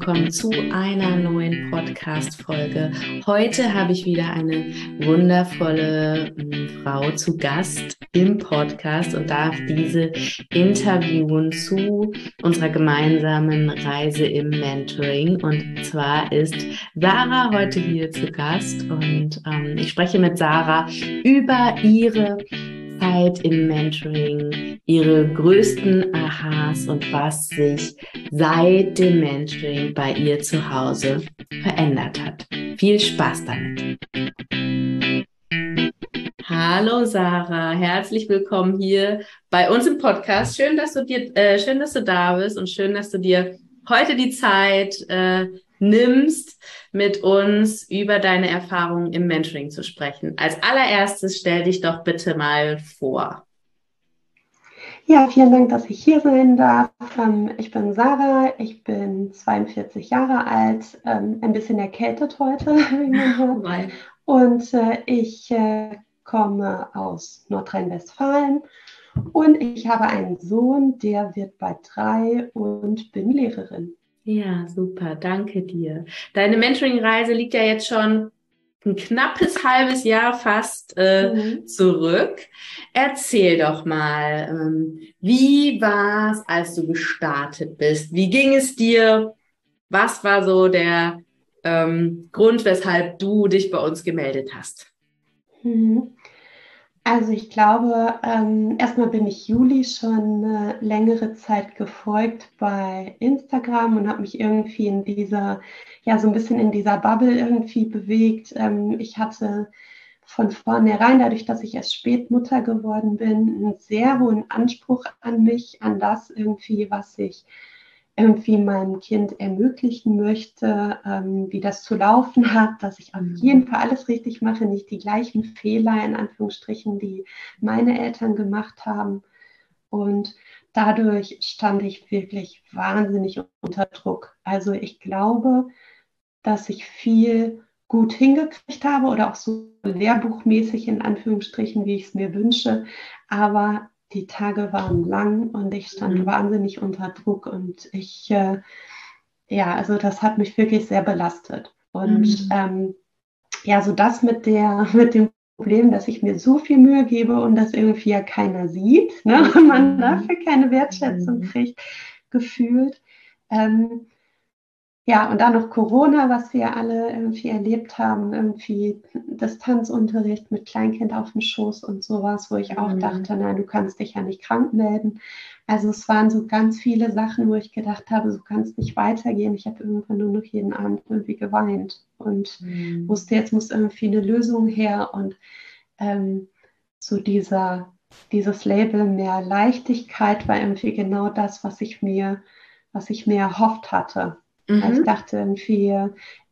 willkommen zu einer neuen Podcast-Folge. Heute habe ich wieder eine wundervolle ähm, Frau zu Gast im Podcast und darf diese interviewen zu unserer gemeinsamen Reise im Mentoring. Und zwar ist Sarah heute hier zu Gast und ähm, ich spreche mit Sarah über ihre Zeit im Mentoring, ihre größten Aha's und was sich seit dem Mentoring bei ihr zu Hause verändert hat. Viel Spaß damit. Hallo Sarah, herzlich willkommen hier bei uns im Podcast. Schön, dass du dir, äh, schön, dass du da bist und schön, dass du dir heute die Zeit äh, nimmst, mit uns über deine Erfahrungen im Mentoring zu sprechen. Als allererstes stell dich doch bitte mal vor. Ja, vielen Dank, dass ich hier sein darf. Ähm, ich bin Sarah, ich bin 42 Jahre alt, ähm, ein bisschen erkältet heute. Und äh, ich äh, komme aus Nordrhein-Westfalen und ich habe einen Sohn, der wird bei drei und bin Lehrerin. Ja, super, danke dir. Deine Mentoring-Reise liegt ja jetzt schon ein knappes halbes Jahr fast äh, mhm. zurück. Erzähl doch mal, ähm, wie war es, als du gestartet bist? Wie ging es dir? Was war so der ähm, Grund, weshalb du dich bei uns gemeldet hast? Mhm. Also ich glaube, ähm, erstmal bin ich Juli schon eine längere Zeit gefolgt bei Instagram und habe mich irgendwie in dieser, ja, so ein bisschen in dieser Bubble irgendwie bewegt. Ähm, ich hatte von vornherein, dadurch, dass ich erst spät Mutter geworden bin, einen sehr hohen Anspruch an mich, an das irgendwie, was ich irgendwie meinem Kind ermöglichen möchte, ähm, wie das zu laufen hat, dass ich auf mhm. jeden Fall alles richtig mache, nicht die gleichen Fehler in Anführungsstrichen, die meine Eltern gemacht haben. Und dadurch stand ich wirklich wahnsinnig unter Druck. Also ich glaube, dass ich viel gut hingekriegt habe oder auch so lehrbuchmäßig in Anführungsstrichen, wie ich es mir wünsche. Aber die Tage waren lang und ich stand mhm. wahnsinnig unter Druck und ich, äh, ja, also das hat mich wirklich sehr belastet. Und mhm. ähm, ja, so das mit der, mit dem Problem, dass ich mir so viel Mühe gebe und das irgendwie ja keiner sieht, ne? Mhm. man dafür keine Wertschätzung mhm. kriegt, gefühlt. Ähm, ja, und dann noch Corona, was wir alle irgendwie erlebt haben, irgendwie Distanzunterricht mit Kleinkind auf dem Schoß und sowas, wo ich auch mhm. dachte, na, du kannst dich ja nicht krank melden. Also es waren so ganz viele Sachen, wo ich gedacht habe, so kannst nicht weitergehen. Ich habe irgendwann nur noch jeden Abend irgendwie geweint und mhm. wusste, jetzt muss irgendwie eine Lösung her und ähm, so dieser, dieses Label mehr Leichtigkeit war irgendwie genau das, was ich mir, was ich mir erhofft hatte. Mhm. Ich dachte irgendwie,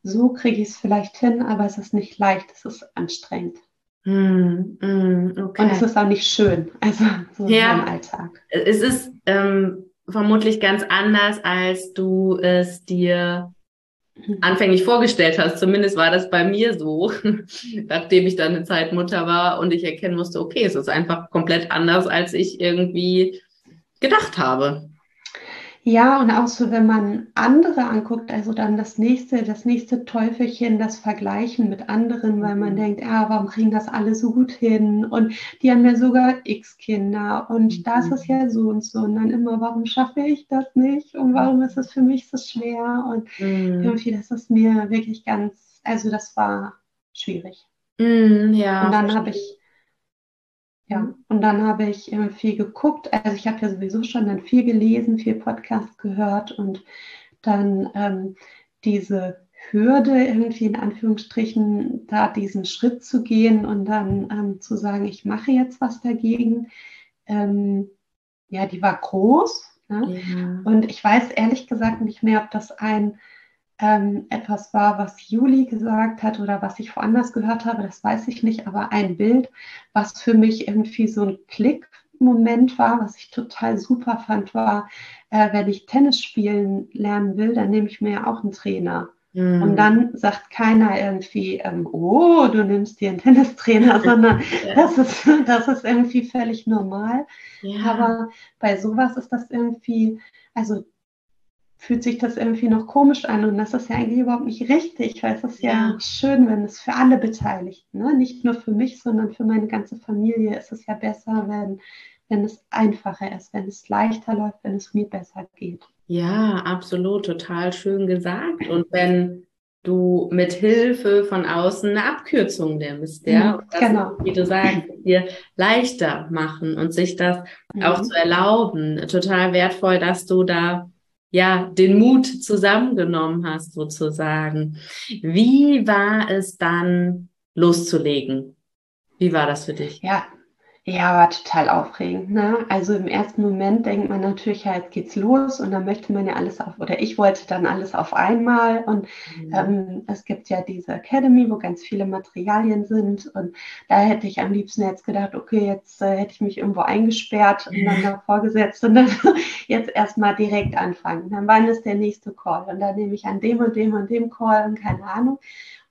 so kriege ich es vielleicht hin, aber es ist nicht leicht, es ist anstrengend. Mm, mm, okay. Und es ist auch nicht schön, also so ja, im Alltag. Es ist ähm, vermutlich ganz anders, als du es dir mhm. anfänglich vorgestellt hast. Zumindest war das bei mir so, nachdem ich dann eine Zeit Mutter war und ich erkennen musste, okay, es ist einfach komplett anders, als ich irgendwie gedacht habe. Ja, und auch so, wenn man andere anguckt, also dann das nächste, das nächste Teufelchen, das Vergleichen mit anderen, weil man mhm. denkt, ah, warum kriegen das alle so gut hin? Und die haben ja sogar X Kinder und mhm. das ist ja so und so. Und dann immer, warum schaffe ich das nicht? Und warum ist es für mich so schwer? Und mhm. irgendwie, das ist mir wirklich ganz, also das war schwierig. Mhm, ja. Und dann habe ich ja, mhm. und dann habe ich äh, viel geguckt. Also ich habe ja sowieso schon dann viel gelesen, viel Podcast gehört und dann ähm, diese Hürde irgendwie in Anführungsstrichen, da diesen Schritt zu gehen und dann ähm, zu sagen, ich mache jetzt was dagegen. Ähm, ja, die war groß. Ne? Ja. Und ich weiß ehrlich gesagt nicht mehr, ob das ein ähm, etwas war, was Juli gesagt hat oder was ich woanders gehört habe, das weiß ich nicht, aber ein Bild, was für mich irgendwie so ein Klickmoment war, was ich total super fand, war, äh, wenn ich Tennis spielen lernen will, dann nehme ich mir ja auch einen Trainer. Mhm. Und dann sagt keiner irgendwie, ähm, oh, du nimmst dir einen Tennistrainer, sondern ja. das, ist, das ist irgendwie völlig normal. Ja. Aber bei sowas ist das irgendwie, also fühlt sich das irgendwie noch komisch an und das ist ja eigentlich überhaupt nicht richtig, weil es ist ja, ja schön, wenn es für alle Beteiligten, ne? nicht nur für mich, sondern für meine ganze Familie ist es ja besser, wenn, wenn es einfacher ist, wenn es leichter läuft, wenn es mir besser geht. Ja, absolut, total schön gesagt. Und wenn du mit Hilfe von außen eine Abkürzung nimmst, ja, mhm, das, genau. wie du sagst, dir leichter machen und sich das mhm. auch zu erlauben. Total wertvoll, dass du da ja, den Mut zusammengenommen hast, sozusagen. Wie war es dann loszulegen? Wie war das für dich? Ja, ja, war total aufregend. Ne? Also im ersten Moment denkt man natürlich, ja, jetzt geht's los und dann möchte man ja alles auf, oder ich wollte dann alles auf einmal. Und mhm. ähm, es gibt ja diese Academy, wo ganz viele Materialien sind. Und da hätte ich am liebsten jetzt gedacht, okay, jetzt äh, hätte ich mich irgendwo eingesperrt und dann davor gesetzt und dann jetzt erstmal direkt anfangen. Dann wann ist der nächste Call? Und dann nehme ich an dem und dem und dem Call und keine Ahnung.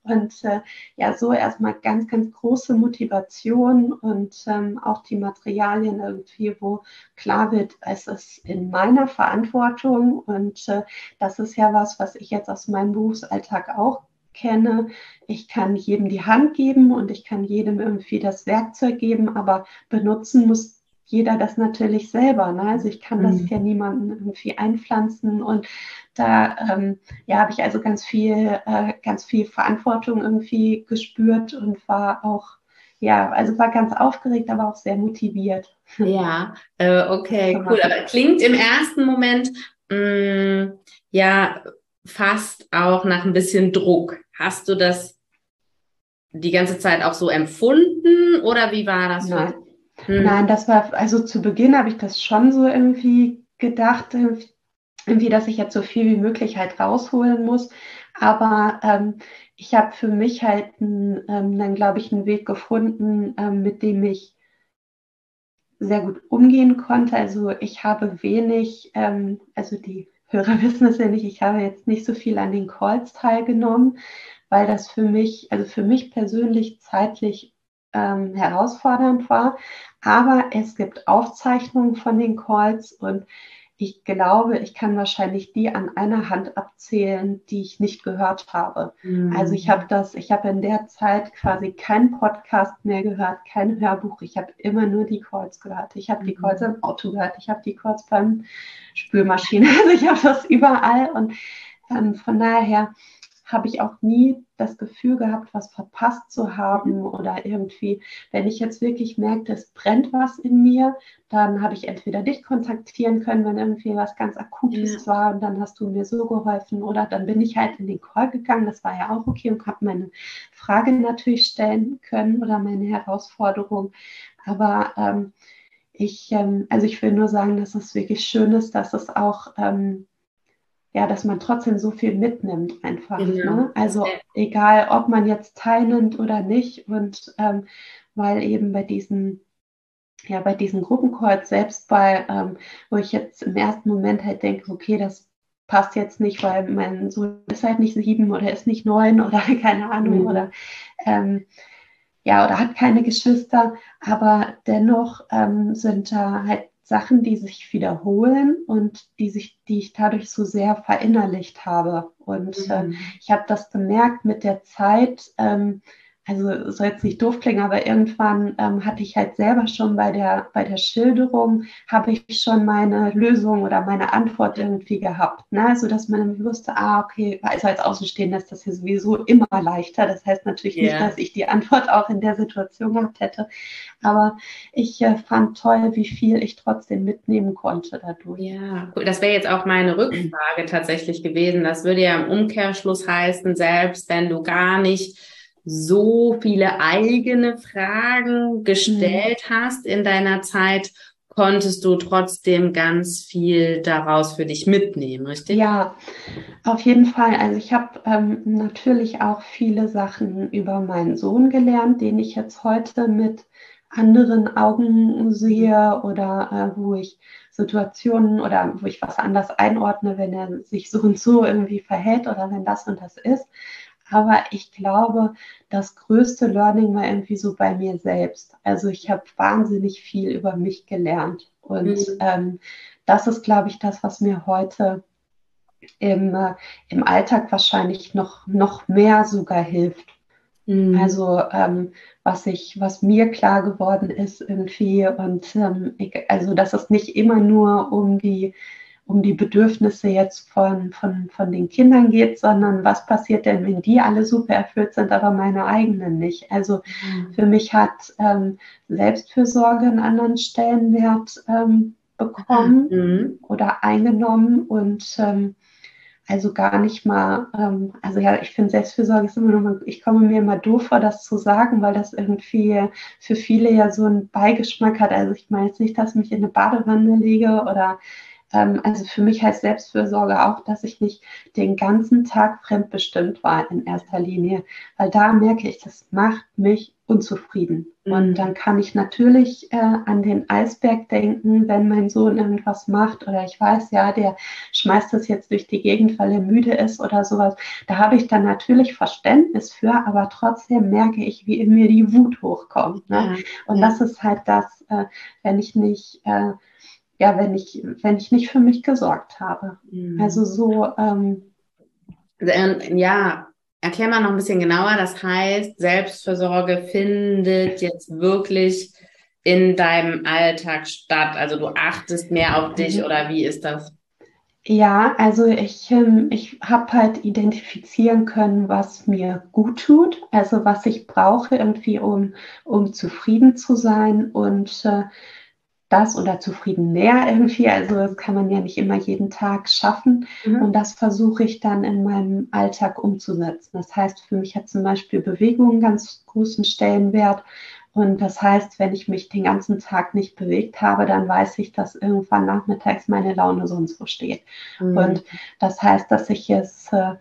Und äh, ja, so erstmal ganz, ganz große Motivation und ähm, auch die Materialien irgendwie, wo klar wird, es ist in meiner Verantwortung und äh, das ist ja was, was ich jetzt aus meinem Berufsalltag auch kenne. Ich kann jedem die Hand geben und ich kann jedem irgendwie das Werkzeug geben, aber benutzen muss jeder das natürlich selber. Ne? Also ich kann das mhm. ja niemandem irgendwie einpflanzen und da ähm, ja, habe ich also ganz viel, äh, ganz viel Verantwortung irgendwie gespürt und war auch, ja, also war ganz aufgeregt, aber auch sehr motiviert. Ja, äh, okay, cool. Aber klingt im ersten Moment mh, mm, ja fast auch nach ein bisschen Druck. Hast du das die ganze Zeit auch so empfunden oder wie war das? Nein. Hm. Nein, das war, also zu Beginn habe ich das schon so irgendwie gedacht, irgendwie, dass ich jetzt so viel wie möglich halt rausholen muss. Aber ähm, ich habe für mich halt ähm, dann, glaube ich, einen Weg gefunden, ähm, mit dem ich sehr gut umgehen konnte. Also ich habe wenig, ähm, also die Hörer wissen es ja nicht, ich habe jetzt nicht so viel an den Calls teilgenommen, weil das für mich, also für mich persönlich zeitlich ähm, herausfordernd war. Aber es gibt Aufzeichnungen von den Calls und ich glaube, ich kann wahrscheinlich die an einer Hand abzählen, die ich nicht gehört habe. Mhm. Also ich habe das, ich habe in der Zeit quasi keinen Podcast mehr gehört, kein Hörbuch. Ich habe immer nur die Calls gehört. Ich habe die mhm. Calls im Auto gehört, ich habe die Calls beim Spülmaschine. Also ich habe das überall und ähm, von daher habe ich auch nie das Gefühl gehabt, was verpasst zu haben oder irgendwie, wenn ich jetzt wirklich merkte, es brennt was in mir, dann habe ich entweder dich kontaktieren können, wenn irgendwie was ganz Akutes ja. war und dann hast du mir so geholfen oder dann bin ich halt in den Call gegangen, das war ja auch okay und habe meine Frage natürlich stellen können oder meine Herausforderung, aber ähm, ich, ähm, also ich will nur sagen, dass es wirklich schön ist, dass es auch ähm, ja, dass man trotzdem so viel mitnimmt einfach. Genau. Ne? Also egal, ob man jetzt teilnimmt oder nicht. Und ähm, weil eben bei diesen, ja, bei diesen Gruppencalls, selbst bei, ähm, wo ich jetzt im ersten Moment halt denke, okay, das passt jetzt nicht, weil mein Sohn ist halt nicht sieben oder ist nicht neun oder keine Ahnung mhm. oder ähm, ja, oder hat keine Geschwister, aber dennoch ähm, sind da halt Sachen, die sich wiederholen und die sich, die ich dadurch so sehr verinnerlicht habe. Und äh, mhm. äh, ich habe das gemerkt mit der Zeit, ähm, also soll jetzt nicht doof klingen, aber irgendwann ähm, hatte ich halt selber schon bei der, bei der Schilderung, habe ich schon meine Lösung oder meine Antwort irgendwie gehabt. Ne? Also dass man wusste, ah, okay, also als Außenstehender ist das hier sowieso immer leichter. Das heißt natürlich yeah. nicht, dass ich die Antwort auch in der Situation gehabt hätte. Aber ich äh, fand toll, wie viel ich trotzdem mitnehmen konnte dadurch. Ja, das wäre jetzt auch meine Rückfrage tatsächlich gewesen. Das würde ja im Umkehrschluss heißen, selbst wenn du gar nicht so viele eigene Fragen gestellt mhm. hast in deiner Zeit, konntest du trotzdem ganz viel daraus für dich mitnehmen, richtig? Ja, auf jeden Fall. Also ich habe ähm, natürlich auch viele Sachen über meinen Sohn gelernt, den ich jetzt heute mit anderen Augen sehe oder äh, wo ich Situationen oder wo ich was anders einordne, wenn er sich so und so irgendwie verhält oder wenn das und das ist. Aber ich glaube, das größte Learning war irgendwie so bei mir selbst. Also ich habe wahnsinnig viel über mich gelernt. Und mhm. ähm, das ist, glaube ich, das, was mir heute im, äh, im Alltag wahrscheinlich noch, noch mehr sogar hilft. Mhm. Also ähm, was ich, was mir klar geworden ist irgendwie und ähm, ich, also dass es nicht immer nur um die um die Bedürfnisse jetzt von, von, von den Kindern geht, sondern was passiert denn, wenn die alle super erfüllt sind, aber meine eigenen nicht. Also mhm. für mich hat ähm, Selbstfürsorge einen anderen Stellenwert ähm, bekommen mhm. oder eingenommen und ähm, also gar nicht mal, ähm, also ja, ich finde Selbstfürsorge ist immer noch mal, ich komme mir immer doof vor, das zu sagen, weil das irgendwie für viele ja so einen Beigeschmack hat. Also ich meine jetzt nicht, dass ich mich in eine Badewanne lege oder ähm, also für mich heißt Selbstfürsorge auch, dass ich nicht den ganzen Tag fremdbestimmt war in erster Linie, weil da merke ich, das macht mich unzufrieden. Mhm. Und dann kann ich natürlich äh, an den Eisberg denken, wenn mein Sohn irgendwas macht oder ich weiß, ja, der schmeißt das jetzt durch die Gegend, weil er müde ist oder sowas. Da habe ich dann natürlich Verständnis für, aber trotzdem merke ich, wie in mir die Wut hochkommt. Ne? Ja. Und ja. das ist halt das, äh, wenn ich nicht äh, ja, wenn ich, wenn ich nicht für mich gesorgt habe. Mhm. Also so. Ähm, ja, erklär mal noch ein bisschen genauer. Das heißt, Selbstversorge findet jetzt wirklich in deinem Alltag statt. Also du achtest mehr auf dich mhm. oder wie ist das? Ja, also ich, ähm, ich habe halt identifizieren können, was mir gut tut, also was ich brauche irgendwie, um, um zufrieden zu sein und äh, das oder zufrieden mehr irgendwie. Also das kann man ja nicht immer jeden Tag schaffen. Mhm. Und das versuche ich dann in meinem Alltag umzusetzen. Das heißt, für mich hat zum Beispiel Bewegung einen ganz großen Stellenwert. Und das heißt, wenn ich mich den ganzen Tag nicht bewegt habe, dann weiß ich, dass irgendwann nachmittags meine Laune sonst wo steht. Mhm. Und das heißt, dass ich es äh,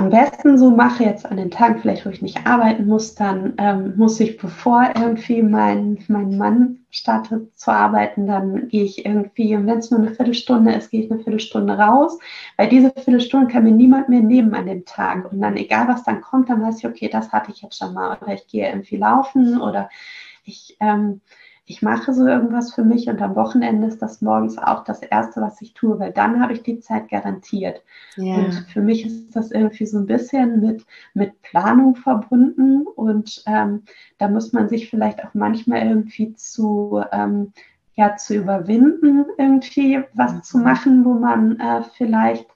am besten so mache, jetzt an den Tagen vielleicht, wo ich nicht arbeiten muss, dann ähm, muss ich, bevor irgendwie mein, mein Mann startet zu arbeiten, dann gehe ich irgendwie, und wenn es nur eine Viertelstunde ist, gehe ich eine Viertelstunde raus, weil diese Viertelstunde kann mir niemand mehr nehmen an dem Tag. Und dann, egal was dann kommt, dann weiß ich, okay, das hatte ich jetzt schon mal. Oder ich gehe irgendwie laufen oder ich ähm, ich mache so irgendwas für mich und am Wochenende ist das morgens auch das Erste, was ich tue, weil dann habe ich die Zeit garantiert. Ja. Und für mich ist das irgendwie so ein bisschen mit, mit Planung verbunden und ähm, da muss man sich vielleicht auch manchmal irgendwie zu, ähm, ja, zu überwinden, irgendwie was mhm. zu machen, wo man äh, vielleicht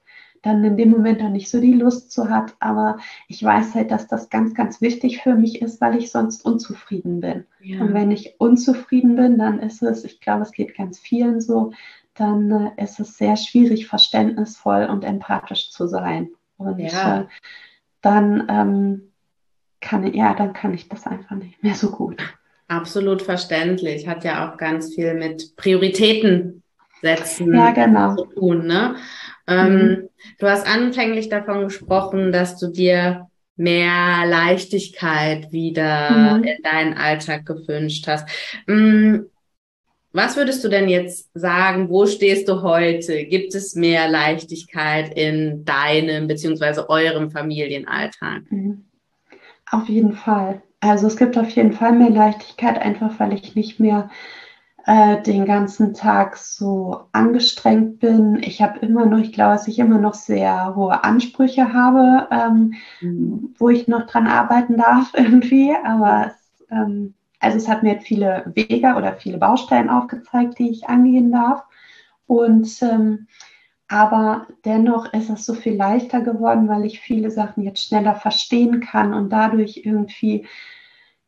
dann in dem Moment dann nicht so die Lust zu hat. Aber ich weiß halt, dass das ganz, ganz wichtig für mich ist, weil ich sonst unzufrieden bin. Ja. Und wenn ich unzufrieden bin, dann ist es, ich glaube, es geht ganz vielen so, dann äh, ist es sehr schwierig, verständnisvoll und empathisch zu sein. Und ja. äh, dann ähm, kann ja, dann kann ich das einfach nicht mehr so gut. Absolut verständlich. Hat ja auch ganz viel mit Prioritäten setzen ja, genau. zu tun. Ne? Ähm, mhm. Du hast anfänglich davon gesprochen, dass du dir mehr Leichtigkeit wieder mhm. in deinen Alltag gewünscht hast. Mhm. Was würdest du denn jetzt sagen, wo stehst du heute? Gibt es mehr Leichtigkeit in deinem beziehungsweise eurem Familienalltag? Mhm. Auf jeden Fall. Also es gibt auf jeden Fall mehr Leichtigkeit, einfach weil ich nicht mehr äh, den ganzen Tag so angestrengt bin. Ich habe immer noch, ich glaube, dass ich immer noch sehr hohe Ansprüche habe, ähm, mhm. wo ich noch dran arbeiten darf irgendwie. Aber es, ähm, also es hat mir viele Wege oder viele Baustellen aufgezeigt, die ich angehen darf. Und ähm, aber dennoch ist es so viel leichter geworden, weil ich viele Sachen jetzt schneller verstehen kann und dadurch irgendwie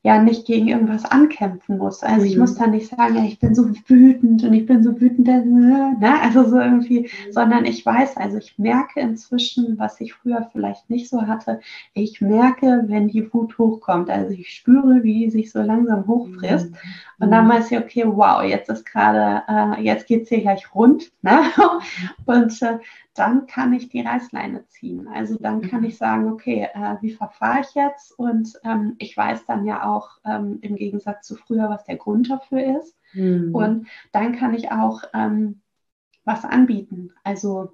ja nicht gegen irgendwas ankämpfen muss. Also mhm. ich muss dann nicht sagen, ja, ich bin so wütend und ich bin so wütend, ne? also so irgendwie, mhm. sondern ich weiß, also ich merke inzwischen, was ich früher vielleicht nicht so hatte, ich merke, wenn die Wut hochkommt, also ich spüre, wie die sich so langsam hochfrisst mhm. und dann weiß ich, okay, wow, jetzt ist gerade, äh, jetzt geht's hier gleich rund ne? und äh, dann kann ich die Reißleine ziehen. Also dann kann mhm. ich sagen, okay, äh, wie verfahre ich jetzt? Und ähm, ich weiß dann ja auch ähm, im Gegensatz zu früher, was der Grund dafür ist. Mhm. Und dann kann ich auch ähm, was anbieten. Also,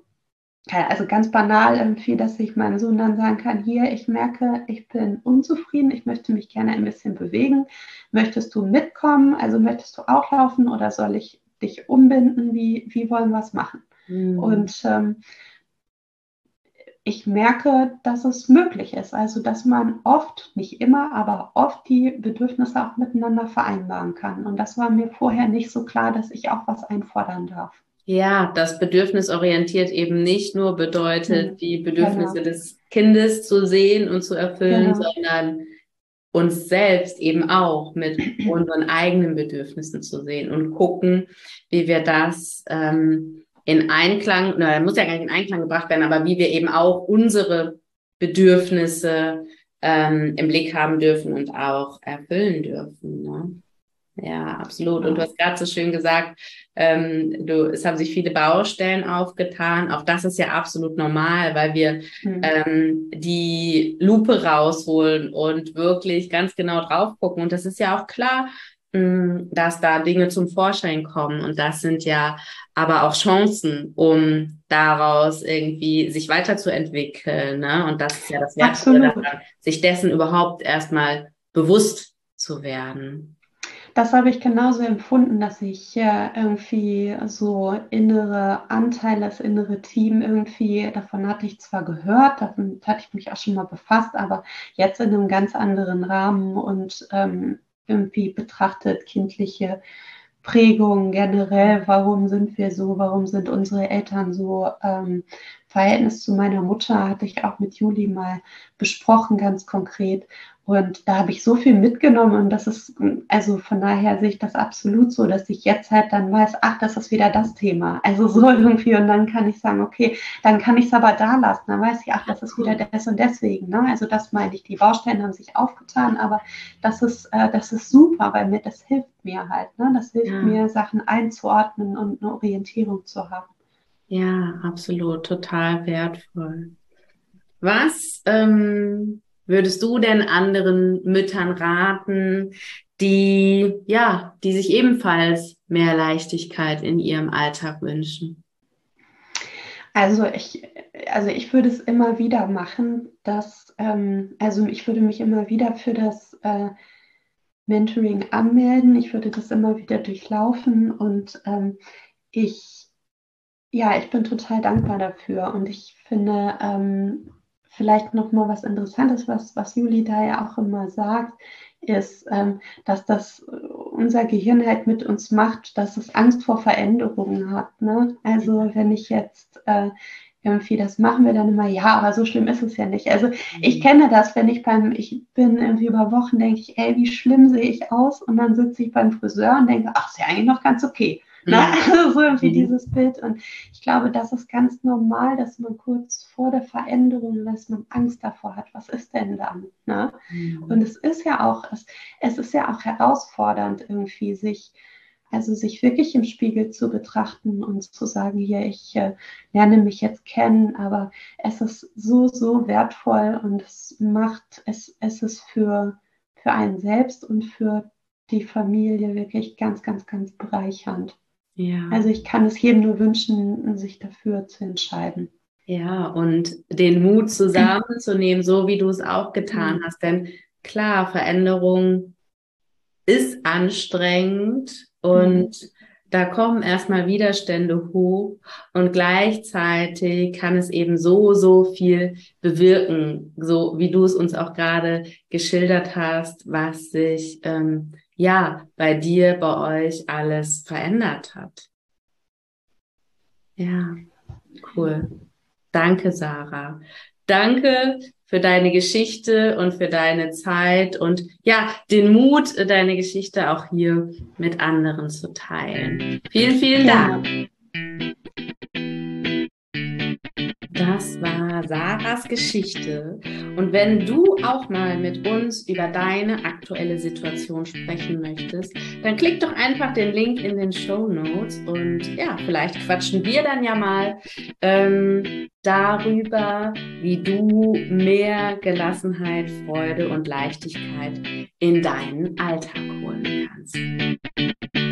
also ganz banal irgendwie, dass ich meinem Sohn dann sagen kann, hier, ich merke, ich bin unzufrieden, ich möchte mich gerne ein bisschen bewegen. Möchtest du mitkommen? Also möchtest du auch laufen oder soll ich dich umbinden? Wie, wie wollen wir es machen? Mhm. Und ähm, ich merke, dass es möglich ist. Also, dass man oft, nicht immer, aber oft die Bedürfnisse auch miteinander vereinbaren kann. Und das war mir vorher nicht so klar, dass ich auch was einfordern darf. Ja, das bedürfnisorientiert eben nicht nur bedeutet, mhm. die Bedürfnisse genau. des Kindes zu sehen und zu erfüllen, genau. sondern uns selbst eben auch mit unseren eigenen Bedürfnissen zu sehen und gucken, wie wir das ähm, in Einklang, na, muss ja gar nicht in Einklang gebracht werden, aber wie wir eben auch unsere Bedürfnisse ähm, im Blick haben dürfen und auch erfüllen dürfen. Ne? Ja, absolut. Und du hast gerade so schön gesagt, ähm, du, es haben sich viele Baustellen aufgetan. Auch das ist ja absolut normal, weil wir mhm. ähm, die Lupe rausholen und wirklich ganz genau drauf gucken. Und das ist ja auch klar, mh, hm, dass da Dinge zum Vorschein kommen. Und das sind ja aber auch Chancen, um daraus irgendwie sich weiterzuentwickeln. Ne? Und das ist ja das Wertvolle daran, sich dessen überhaupt erstmal bewusst zu werden das habe ich genauso empfunden, dass ich äh, irgendwie so innere Anteile, das innere Team irgendwie, davon hatte ich zwar gehört, damit hatte ich mich auch schon mal befasst, aber jetzt in einem ganz anderen Rahmen und ähm, irgendwie betrachtet kindliche Prägung generell, warum sind wir so, warum sind unsere Eltern so. Ähm, Verhältnis zu meiner Mutter hatte ich auch mit Juli mal besprochen, ganz konkret. Und da habe ich so viel mitgenommen und das ist, also von daher sehe ich das absolut so, dass ich jetzt halt dann weiß, ach, das ist wieder das Thema. Also so irgendwie und dann kann ich sagen, okay, dann kann ich es aber da lassen. Dann weiß ich, ach, das ist wieder das und deswegen. Ne? Also das meine ich, die Baustellen haben sich aufgetan, aber das ist, äh, das ist super, weil mir das hilft mir halt. Ne? Das hilft ja. mir, Sachen einzuordnen und eine Orientierung zu haben. Ja, absolut, total wertvoll. Was ähm würdest du denn anderen Müttern raten, die, ja, die sich ebenfalls mehr Leichtigkeit in ihrem Alltag wünschen? Also ich, also ich würde es immer wieder machen, dass, ähm, also ich würde mich immer wieder für das äh, Mentoring anmelden. Ich würde das immer wieder durchlaufen und ähm, ich, ja, ich bin total dankbar dafür und ich finde, ähm, vielleicht noch mal was Interessantes, was, was Juli da ja auch immer sagt, ist, ähm, dass das unser Gehirn halt mit uns macht, dass es Angst vor Veränderungen hat. Ne? Also wenn ich jetzt äh, irgendwie, das machen wir dann immer, ja, aber so schlimm ist es ja nicht. Also ich mhm. kenne das, wenn ich beim, ich bin irgendwie über Wochen, denke ich, ey, wie schlimm sehe ich aus? Und dann sitze ich beim Friseur und denke, ach, ist ja eigentlich noch ganz okay. Ne? Also so irgendwie mhm. dieses Bild. Und ich glaube, das ist ganz normal, dass man kurz vor der Veränderung, dass man Angst davor hat, was ist denn dann? Ne? Mhm. Und es ist ja auch, es, es ist ja auch herausfordernd, irgendwie sich, also sich wirklich im Spiegel zu betrachten und zu sagen, hier, ich äh, lerne mich jetzt kennen, aber es ist so, so wertvoll und es macht, es, es ist für, für einen selbst und für die Familie wirklich ganz, ganz, ganz bereichernd. Ja. Also ich kann es jedem nur wünschen, sich dafür zu entscheiden. Ja, und den Mut zusammenzunehmen, so wie du es auch getan mhm. hast. Denn klar, Veränderung ist anstrengend und mhm. Da kommen erstmal Widerstände hoch und gleichzeitig kann es eben so, so viel bewirken, so wie du es uns auch gerade geschildert hast, was sich ähm, ja, bei dir, bei euch alles verändert hat. Ja, cool. Danke, Sarah. Danke für deine Geschichte und für deine Zeit und ja, den Mut, deine Geschichte auch hier mit anderen zu teilen. Vielen, vielen Dank. Das war Sarahs Geschichte. Und wenn du auch mal mit uns über deine aktuelle Situation sprechen möchtest, dann klick doch einfach den Link in den Show Notes und ja, vielleicht quatschen wir dann ja mal ähm, darüber, wie du mehr Gelassenheit, Freude und Leichtigkeit in deinen Alltag holen kannst.